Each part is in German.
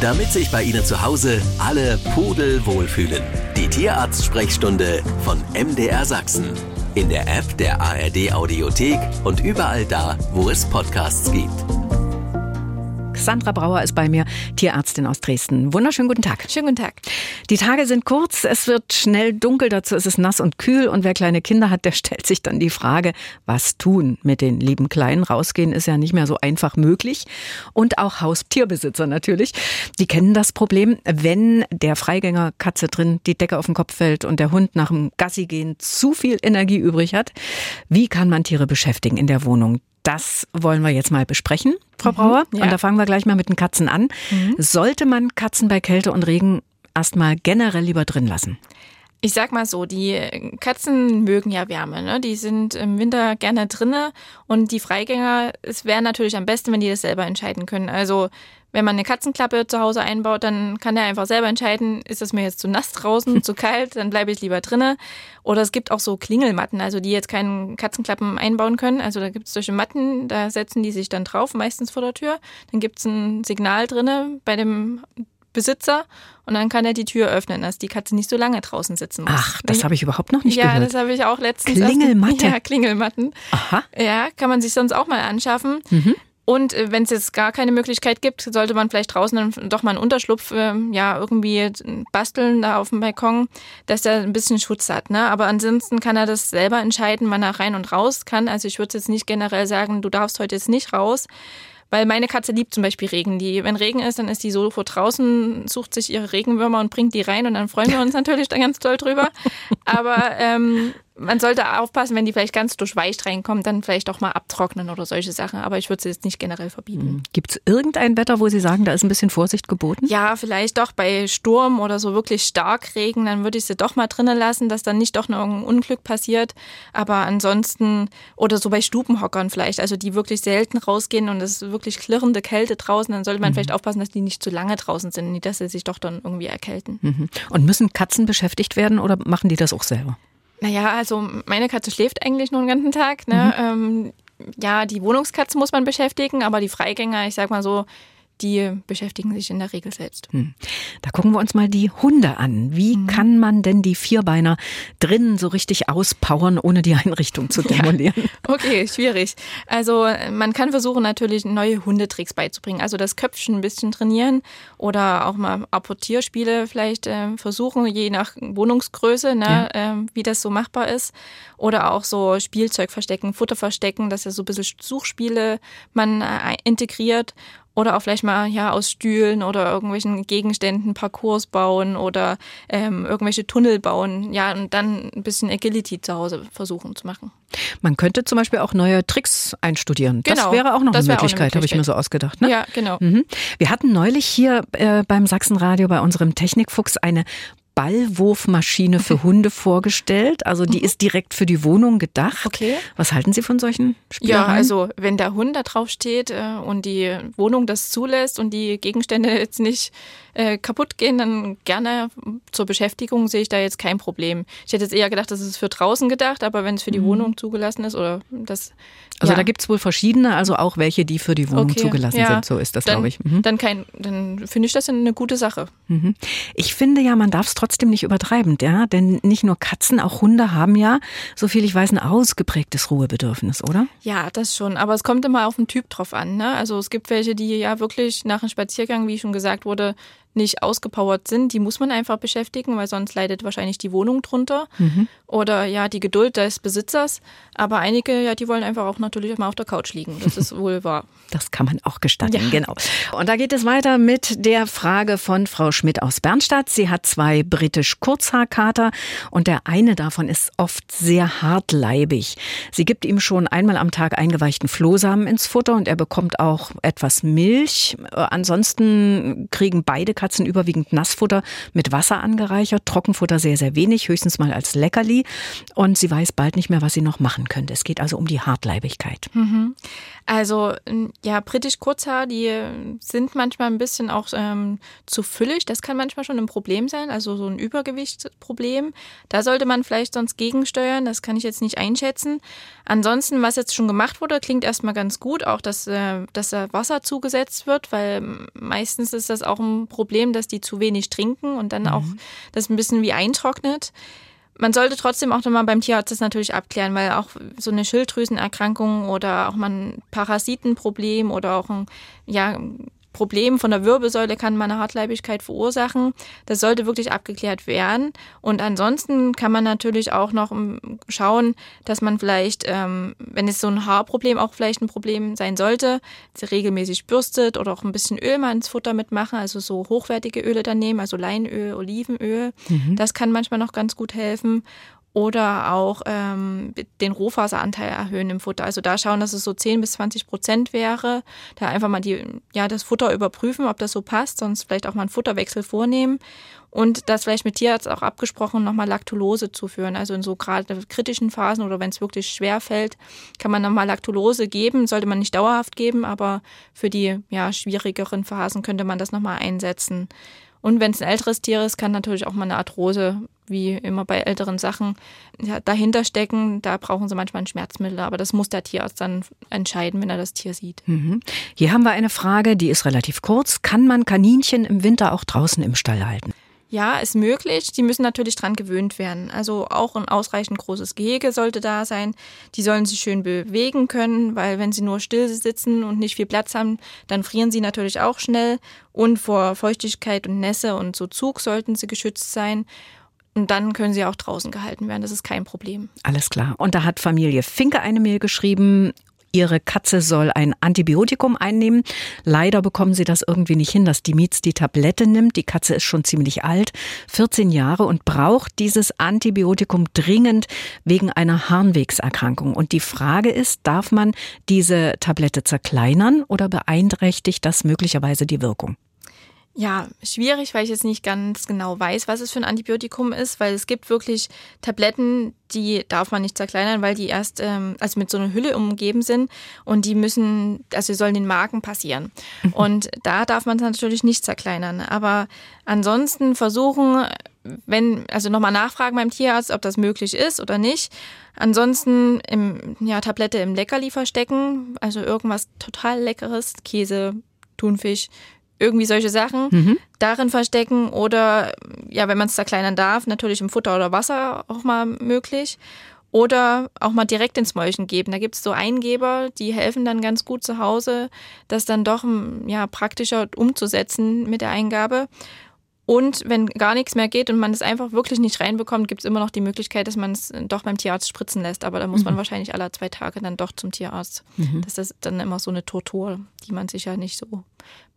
damit sich bei Ihnen zu Hause alle Pudel wohlfühlen. Die Tierarzt-Sprechstunde von MDR Sachsen. In der App der ARD Audiothek und überall da, wo es Podcasts gibt. Sandra Brauer ist bei mir, Tierärztin aus Dresden. Wunderschönen guten Tag. Schönen guten Tag. Die Tage sind kurz, es wird schnell dunkel, dazu ist es nass und kühl und wer kleine Kinder hat, der stellt sich dann die Frage, was tun mit den lieben Kleinen? Rausgehen ist ja nicht mehr so einfach möglich und auch Haustierbesitzer natürlich, die kennen das Problem, wenn der Freigänger Katze drin die Decke auf den Kopf fällt und der Hund nach dem Gassi gehen zu viel Energie übrig hat. Wie kann man Tiere beschäftigen in der Wohnung? Das wollen wir jetzt mal besprechen, Frau Brauer. Mhm, ja. Und da fangen wir gleich mal mit den Katzen an. Mhm. Sollte man Katzen bei Kälte und Regen erstmal generell lieber drin lassen? Ich sag mal so, die Katzen mögen ja Wärme, ne? Die sind im Winter gerne drinne und die Freigänger, es wäre natürlich am besten, wenn die das selber entscheiden können. Also wenn man eine Katzenklappe zu Hause einbaut, dann kann er einfach selber entscheiden, ist es mir jetzt zu nass draußen, zu kalt, dann bleibe ich lieber drinne. Oder es gibt auch so Klingelmatten, also die jetzt keinen Katzenklappen einbauen können. Also da gibt es solche Matten, da setzen die sich dann drauf, meistens vor der Tür. Dann gibt es ein Signal drinne bei dem Besitzer und dann kann er die Tür öffnen, dass die Katze nicht so lange draußen sitzen muss. Ach, das habe ich überhaupt noch nicht ja, gehört. Ja, das habe ich auch letztens. Klingelmatte? ja, Klingelmatten. Aha. Ja, kann man sich sonst auch mal anschaffen. Mhm. Und äh, wenn es jetzt gar keine Möglichkeit gibt, sollte man vielleicht draußen dann doch mal einen Unterschlupf äh, ja irgendwie basteln da auf dem Balkon, dass er ein bisschen Schutz hat. Ne? Aber ansonsten kann er das selber entscheiden, wann er rein und raus kann. Also ich würde jetzt nicht generell sagen, du darfst heute jetzt nicht raus. Weil meine Katze liebt zum Beispiel Regen. Die, wenn Regen ist, dann ist die so vor draußen, sucht sich ihre Regenwürmer und bringt die rein und dann freuen wir uns natürlich da ganz toll drüber. Aber ähm, man sollte aufpassen, wenn die vielleicht ganz durchweicht reinkommt, dann vielleicht auch mal abtrocknen oder solche Sachen. Aber ich würde sie jetzt nicht generell verbieten. Hm. Gibt es irgendein Wetter, wo Sie sagen, da ist ein bisschen Vorsicht geboten? Ja, vielleicht doch bei Sturm oder so wirklich Starkregen, dann würde ich sie doch mal drinnen lassen, dass dann nicht doch noch ein Unglück passiert. Aber ansonsten, oder so bei Stubenhockern vielleicht, also die wirklich selten rausgehen und es ist wirklich klirrende Kälte draußen, dann sollte man mhm. vielleicht aufpassen, dass die nicht zu lange draußen sind, nicht, dass sie sich doch dann irgendwie erkälten. Mhm. Und müssen Katzen beschäftigt werden oder machen die das auch selber? Naja, also meine Katze schläft eigentlich nur den ganzen Tag. Ne? Mhm. Ähm, ja, die Wohnungskatze muss man beschäftigen, aber die Freigänger, ich sag mal so, die beschäftigen sich in der Regel selbst. Hm. Da gucken wir uns mal die Hunde an. Wie hm. kann man denn die Vierbeiner drinnen so richtig auspowern, ohne die Einrichtung zu demolieren? Ja. Okay, schwierig. Also man kann versuchen natürlich neue Hundetricks beizubringen. Also das Köpfchen ein bisschen trainieren oder auch mal Apportierspiele vielleicht äh, versuchen, je nach Wohnungsgröße, ne, ja. äh, wie das so machbar ist. Oder auch so Spielzeug verstecken, Futter verstecken, dass ja so ein bisschen Suchspiele man äh, integriert oder auch vielleicht mal ja aus Stühlen oder irgendwelchen Gegenständen Parcours bauen oder ähm, irgendwelche Tunnel bauen. Ja, und dann ein bisschen Agility zu Hause versuchen zu machen. Man könnte zum Beispiel auch neue Tricks einstudieren. Genau, das wäre auch noch eine Möglichkeit, Möglichkeit. habe ich mir so ausgedacht. Ne? Ja, genau. Mhm. Wir hatten neulich hier äh, beim Sachsenradio bei unserem Technikfuchs eine Ballwurfmaschine für Hunde vorgestellt. Also die mhm. ist direkt für die Wohnung gedacht. Okay. Was halten Sie von solchen Spielen? Ja, also wenn der Hund da drauf steht äh, und die Wohnung das zulässt und die Gegenstände jetzt nicht äh, kaputt gehen, dann gerne zur Beschäftigung sehe ich da jetzt kein Problem. Ich hätte jetzt eher gedacht, das ist für draußen gedacht, aber wenn es für die mhm. Wohnung zugelassen ist oder das. Also ja. da gibt es wohl verschiedene, also auch welche, die für die Wohnung okay. zugelassen ja. sind. So ist das, glaube ich. Mhm. Dann, dann finde ich das eine gute Sache. Mhm. Ich finde ja, man darf es trotzdem nicht übertreiben, ja? denn nicht nur Katzen, auch Hunde haben ja, so viel ich weiß, ein ausgeprägtes Ruhebedürfnis, oder? Ja, das schon. Aber es kommt immer auf den Typ drauf an. Ne? Also es gibt welche, die ja wirklich nach einem Spaziergang, wie schon gesagt wurde, nicht ausgepowert sind, die muss man einfach beschäftigen, weil sonst leidet wahrscheinlich die Wohnung drunter mhm. oder ja die Geduld des Besitzers. Aber einige, ja, die wollen einfach auch natürlich mal auf der Couch liegen. Das ist wohl wahr. Das kann man auch gestatten, ja. genau. Und da geht es weiter mit der Frage von Frau Schmidt aus Bernstadt. Sie hat zwei britisch Kurzhaarkater und der eine davon ist oft sehr hartleibig. Sie gibt ihm schon einmal am Tag eingeweichten Flohsamen ins Futter und er bekommt auch etwas Milch. Ansonsten kriegen beide Kater Katzen überwiegend Nassfutter mit Wasser angereichert, Trockenfutter sehr, sehr wenig, höchstens mal als Leckerli. Und sie weiß bald nicht mehr, was sie noch machen könnte. Es geht also um die Hartleibigkeit. Mhm. Also ja, britisch Kurzhaar, die sind manchmal ein bisschen auch ähm, zu füllig. Das kann manchmal schon ein Problem sein, also so ein Übergewichtsproblem. Da sollte man vielleicht sonst gegensteuern. Das kann ich jetzt nicht einschätzen. Ansonsten, was jetzt schon gemacht wurde, klingt erstmal ganz gut, auch dass, äh, dass da Wasser zugesetzt wird, weil meistens ist das auch ein Problem, dass die zu wenig trinken und dann mhm. auch das ein bisschen wie eintrocknet. Man sollte trotzdem auch nochmal beim Tierarzt das natürlich abklären, weil auch so eine Schilddrüsenerkrankung oder auch mal ein Parasitenproblem oder auch ein ja, Problem von der Wirbelsäule kann man eine Hartleibigkeit verursachen. Das sollte wirklich abgeklärt werden. Und ansonsten kann man natürlich auch noch ähm, schauen, dass man vielleicht, ähm, wenn es so ein Haarproblem auch vielleicht ein Problem sein sollte, regelmäßig bürstet oder auch ein bisschen Öl mal ins Futter mitmachen, also so hochwertige Öle dann nehmen, also Leinöl, Olivenöl. Mhm. Das kann manchmal noch ganz gut helfen oder auch ähm, den Rohfaseranteil erhöhen im Futter. Also da schauen, dass es so 10 bis 20 Prozent wäre. Da einfach mal die, ja, das Futter überprüfen, ob das so passt, sonst vielleicht auch mal einen Futterwechsel vornehmen und das vielleicht mit Tierarzt auch abgesprochen, nochmal Laktulose zuführen. Also in so gerade kritischen Phasen oder wenn es wirklich schwer fällt, kann man nochmal Laktulose geben. Sollte man nicht dauerhaft geben, aber für die ja, schwierigeren Phasen könnte man das nochmal einsetzen. Und wenn es ein älteres Tier ist, kann natürlich auch mal eine Arthrose, wie immer bei älteren Sachen, ja, dahinter stecken. Da brauchen sie manchmal ein Schmerzmittel, aber das muss der Tierarzt dann entscheiden, wenn er das Tier sieht. Mhm. Hier haben wir eine Frage, die ist relativ kurz. Kann man Kaninchen im Winter auch draußen im Stall halten? Ja, ist möglich. Die müssen natürlich dran gewöhnt werden. Also auch ein ausreichend großes Gehege sollte da sein. Die sollen sich schön bewegen können, weil wenn sie nur still sitzen und nicht viel Platz haben, dann frieren sie natürlich auch schnell. Und vor Feuchtigkeit und Nässe und so Zug sollten sie geschützt sein. Und dann können sie auch draußen gehalten werden. Das ist kein Problem. Alles klar. Und da hat Familie Finke eine Mail geschrieben. Ihre Katze soll ein Antibiotikum einnehmen. Leider bekommen sie das irgendwie nicht hin, dass die Mietz die Tablette nimmt. Die Katze ist schon ziemlich alt, 14 Jahre und braucht dieses Antibiotikum dringend wegen einer Harnwegserkrankung. Und die Frage ist, darf man diese Tablette zerkleinern oder beeinträchtigt das möglicherweise die Wirkung? Ja, schwierig, weil ich jetzt nicht ganz genau weiß, was es für ein Antibiotikum ist, weil es gibt wirklich Tabletten, die darf man nicht zerkleinern, weil die erst ähm, also mit so einer Hülle umgeben sind und die müssen, also sollen den Magen passieren. Mhm. Und da darf man es natürlich nicht zerkleinern. Aber ansonsten versuchen, wenn, also nochmal nachfragen beim Tierarzt, ob das möglich ist oder nicht. Ansonsten im, ja, Tablette im Leckerli verstecken, also irgendwas total Leckeres, Käse, Thunfisch, irgendwie solche Sachen mhm. darin verstecken oder ja, wenn man es zerkleinern darf, natürlich im Futter oder Wasser auch mal möglich. Oder auch mal direkt ins Mäulchen geben. Da gibt es so Eingeber, die helfen dann ganz gut zu Hause, das dann doch ja, praktischer umzusetzen mit der Eingabe. Und wenn gar nichts mehr geht und man es einfach wirklich nicht reinbekommt, gibt es immer noch die Möglichkeit, dass man es doch beim Tierarzt spritzen lässt. Aber da muss man mhm. wahrscheinlich alle zwei Tage dann doch zum Tierarzt. Mhm. Das ist dann immer so eine Tortur, die man sich ja nicht so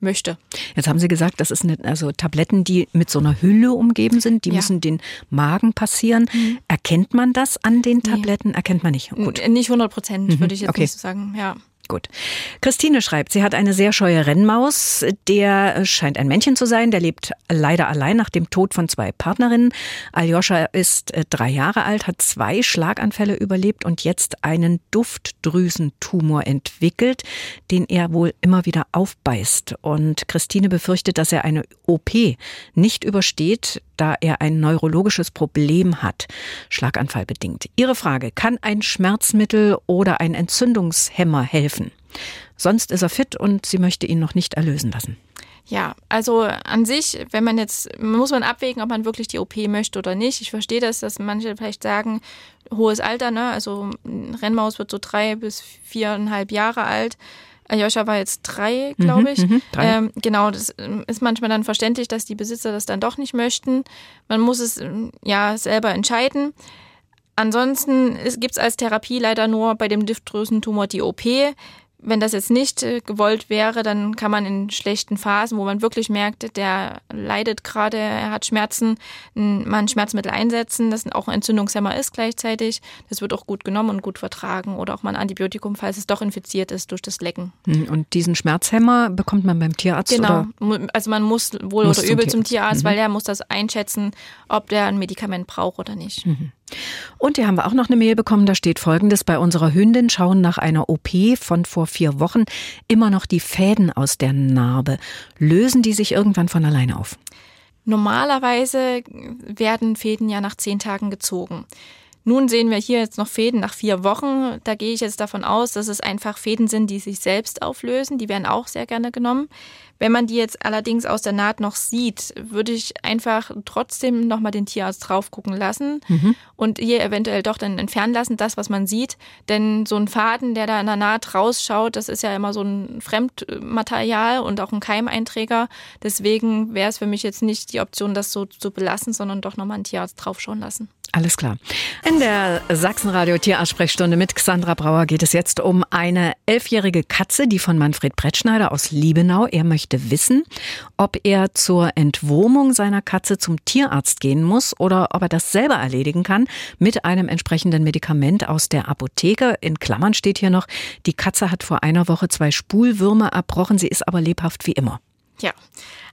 möchte. Jetzt haben Sie gesagt, das ist eine, also Tabletten, die mit so einer Hülle umgeben sind, die ja. müssen den Magen passieren. Mhm. Erkennt man das an den Tabletten? Nee. Erkennt man nicht. Gut. Nicht 100 Prozent, mhm. würde ich jetzt okay. nicht so sagen. Ja. Gut. Christine schreibt, sie hat eine sehr scheue Rennmaus. Der scheint ein Männchen zu sein. Der lebt leider allein nach dem Tod von zwei Partnerinnen. Aljoscha ist äh, drei Jahre alt, hat zwei Schlaganfälle überlebt und jetzt einen Duftdrüsentumor entwickelt, den er wohl immer wieder aufbeißt. Und Christine befürchtet, dass er eine OP nicht übersteht, da er ein neurologisches Problem hat, Schlaganfall bedingt. Ihre Frage, kann ein Schmerzmittel oder ein Entzündungshemmer helfen? Sonst ist er fit und sie möchte ihn noch nicht erlösen lassen. Ja, also an sich, wenn man jetzt, muss man abwägen, ob man wirklich die OP möchte oder nicht. Ich verstehe das, dass manche vielleicht sagen, hohes Alter, ne? Also Rennmaus wird so drei bis viereinhalb Jahre alt. Aljoscha war jetzt drei, glaube mhm, ich. Mhm, ähm, genau, das ähm, ist manchmal dann verständlich, dass die Besitzer das dann doch nicht möchten. Man muss es ähm, ja selber entscheiden. Ansonsten gibt es als Therapie leider nur bei dem Diftdrüsentumor die OP. Wenn das jetzt nicht äh, gewollt wäre, dann kann man in schlechten Phasen, wo man wirklich merkt, der leidet gerade, er hat Schmerzen, mal ein Schmerzmittel einsetzen, das auch ein Entzündungshemmer ist gleichzeitig. Das wird auch gut genommen und gut vertragen. Oder auch mal ein Antibiotikum, falls es doch infiziert ist durch das Lecken. Hm, und diesen Schmerzhemmer bekommt man beim Tierarzt? Genau. Oder? Also man muss wohl muss oder übel zum, zum Tierarzt, mhm. weil der muss das einschätzen, ob der ein Medikament braucht oder nicht. Mhm. Und hier haben wir auch noch eine Mail bekommen, da steht folgendes, bei unserer Hündin schauen nach einer OP von vor vier Wochen immer noch die Fäden aus der Narbe. Lösen die sich irgendwann von alleine auf? Normalerweise werden Fäden ja nach zehn Tagen gezogen. Nun sehen wir hier jetzt noch Fäden nach vier Wochen. Da gehe ich jetzt davon aus, dass es einfach Fäden sind, die sich selbst auflösen. Die werden auch sehr gerne genommen. Wenn man die jetzt allerdings aus der Naht noch sieht, würde ich einfach trotzdem nochmal den Tierarzt drauf gucken lassen mhm. und hier eventuell doch dann entfernen lassen, das, was man sieht. Denn so ein Faden, der da in der Naht rausschaut, das ist ja immer so ein Fremdmaterial und auch ein Keimeinträger. Deswegen wäre es für mich jetzt nicht die Option, das so zu belassen, sondern doch nochmal einen Tierarzt draufschauen lassen. Alles klar. In der Sachsenradio Tierarztsprechstunde mit Xandra Brauer geht es jetzt um eine elfjährige Katze, die von Manfred Brettschneider aus Liebenau. Er möchte wissen, ob er zur Entwurmung seiner Katze zum Tierarzt gehen muss oder ob er das selber erledigen kann mit einem entsprechenden Medikament aus der Apotheke. In Klammern steht hier noch, die Katze hat vor einer Woche zwei Spulwürmer erbrochen, sie ist aber lebhaft wie immer. Ja,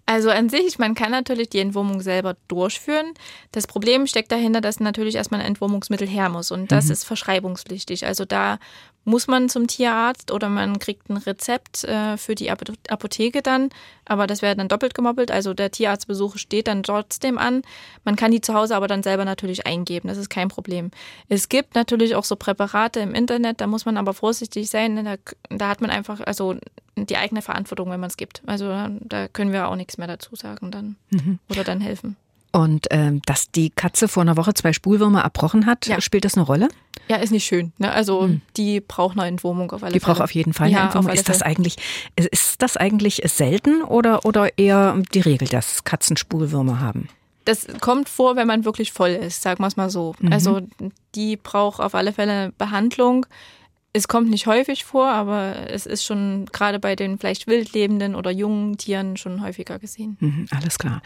also an sich, man kann natürlich die Entwurmung selber durchführen. Das Problem steckt dahinter, dass natürlich erstmal ein Entwurmungsmittel her muss und das mhm. ist verschreibungspflichtig. Also da muss man zum Tierarzt oder man kriegt ein Rezept äh, für die Apotheke dann, aber das wäre dann doppelt gemoppelt. Also der Tierarztbesuch steht dann trotzdem an. Man kann die zu Hause aber dann selber natürlich eingeben, das ist kein Problem. Es gibt natürlich auch so Präparate im Internet, da muss man aber vorsichtig sein. Da, da hat man einfach also die eigene Verantwortung, wenn man es gibt. Also da können wir auch nichts mehr dazu sagen dann mhm. oder dann helfen. Und ähm, dass die Katze vor einer Woche zwei Spulwürmer erbrochen hat, ja. spielt das eine Rolle? Ja, ist nicht schön. Ne? Also hm. die braucht eine Entwurmung auf alle die Fälle. Die braucht auf jeden Fall eine ja, Entwurmung. Ist das eigentlich, ist das eigentlich selten oder, oder eher die Regel, dass Katzen Spulwürmer haben? Das kommt vor, wenn man wirklich voll ist, sagen wir es mal so. Mhm. Also die braucht auf alle Fälle Behandlung. Es kommt nicht häufig vor, aber es ist schon gerade bei den vielleicht wildlebenden oder jungen Tieren schon häufiger gesehen. Mhm, alles klar.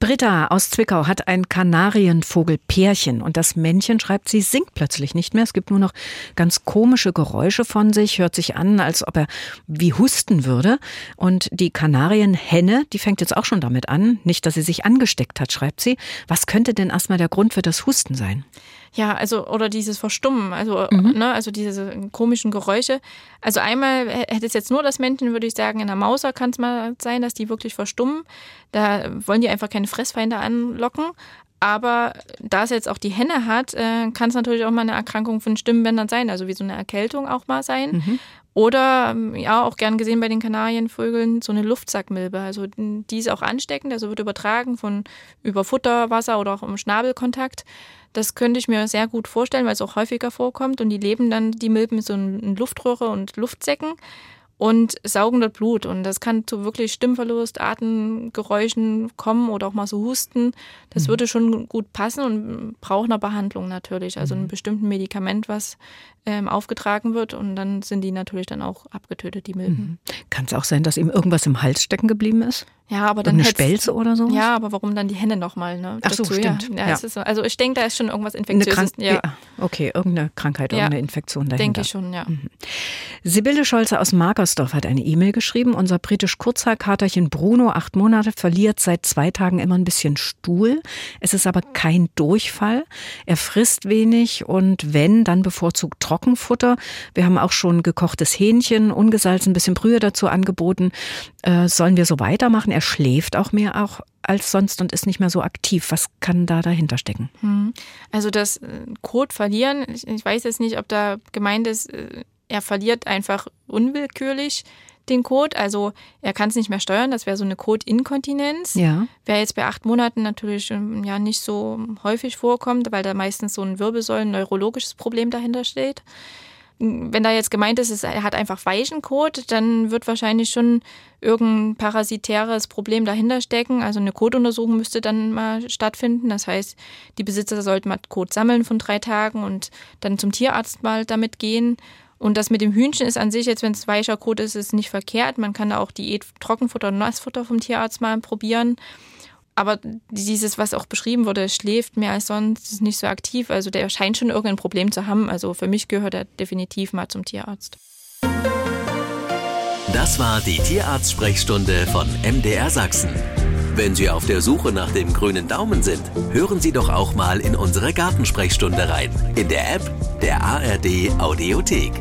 Britta aus Zwickau hat ein Kanarienvogelpärchen und das Männchen, schreibt sie, singt plötzlich nicht mehr. Es gibt nur noch ganz komische Geräusche von sich, hört sich an, als ob er wie husten würde. Und die Kanarienhenne, die fängt jetzt auch schon damit an. Nicht, dass sie sich angesteckt hat, schreibt sie. Was könnte denn erstmal der Grund für das Husten sein? Ja, also, oder dieses Verstummen, also, mhm. ne, also diese komischen Geräusche. Also einmal hätte es jetzt nur das Männchen, würde ich sagen, in der Mauser kann es mal sein, dass die wirklich verstummen. Da wollen die einfach keine Fressfeinde anlocken. Aber da es jetzt auch die Henne hat, äh, kann es natürlich auch mal eine Erkrankung von Stimmbändern sein, also wie so eine Erkältung auch mal sein. Mhm. Oder ja, auch gern gesehen bei den Kanarienvögeln, so eine Luftsackmilbe. Also die ist auch ansteckend, also wird übertragen von über Futter, Wasser oder auch im Schnabelkontakt. Das könnte ich mir sehr gut vorstellen, weil es auch häufiger vorkommt. Und die leben dann, die Milben, so in Luftröhre und Luftsäcken und saugen dort Blut. Und das kann zu wirklich Stimmverlust, Atemgeräuschen kommen oder auch mal so Husten. Das mhm. würde schon gut passen und braucht eine Behandlung natürlich. Also ein mhm. bestimmten Medikament, was ähm, aufgetragen wird und dann sind die natürlich dann auch abgetötet, die Milben. Mhm. Kann es auch sein, dass ihm irgendwas im Hals stecken geblieben ist? Ja, aber dann eine Spelze oder so? Ja, aber warum dann die Hände nochmal? Ne, Ach so, stimmt. Ja, ja. So. Also ich denke, da ist schon irgendwas Infektiöses. ja. Okay, irgendeine Krankheit, irgendeine Infektion dahinter. Denke ich schon, ja. Mhm. Sibylle Scholze aus Markersdorf hat eine E-Mail geschrieben. Unser britisch Kurzhaarkaterchen Bruno, acht Monate, verliert seit zwei Tagen immer ein bisschen Stuhl. Es ist aber kein Durchfall. Er frisst wenig und wenn, dann bevorzugt Trockenfutter. Wir haben auch schon gekochtes Hähnchen, ungesalzen, ein bisschen Brühe dazu angeboten. Äh, sollen wir so weitermachen? Er schläft auch mehr auch als sonst und ist nicht mehr so aktiv. Was kann da dahinter stecken? Hm. Also das äh, Kot verlieren, ich weiß jetzt nicht, ob da gemeint ist, äh, er verliert einfach unwillkürlich den Kot. Also er kann es nicht mehr steuern. Das wäre so eine Kotinkontinenz. Ja. Wäre jetzt bei acht Monaten natürlich ähm, ja nicht so häufig vorkommt, weil da meistens so ein Wirbelsäulen neurologisches Problem dahinter steht. Wenn da jetzt gemeint ist, er hat einfach weichen Kot, dann wird wahrscheinlich schon irgendein parasitäres Problem dahinter stecken. Also eine Kotuntersuchung müsste dann mal stattfinden. Das heißt, die Besitzer sollten mal Kot sammeln von drei Tagen und dann zum Tierarzt mal damit gehen Und das mit dem Hühnchen ist an sich, jetzt wenn es weicher Kot ist, ist nicht verkehrt. Man kann da auch Diät, Trockenfutter und Nassfutter vom Tierarzt mal probieren. Aber dieses, was auch beschrieben wurde, schläft mehr als sonst, ist nicht so aktiv. Also der scheint schon irgendein Problem zu haben. Also für mich gehört er definitiv mal zum Tierarzt. Das war die Tierarzt-Sprechstunde von MDR Sachsen. Wenn Sie auf der Suche nach dem grünen Daumen sind, hören Sie doch auch mal in unsere Gartensprechstunde rein. In der App der ARD Audiothek.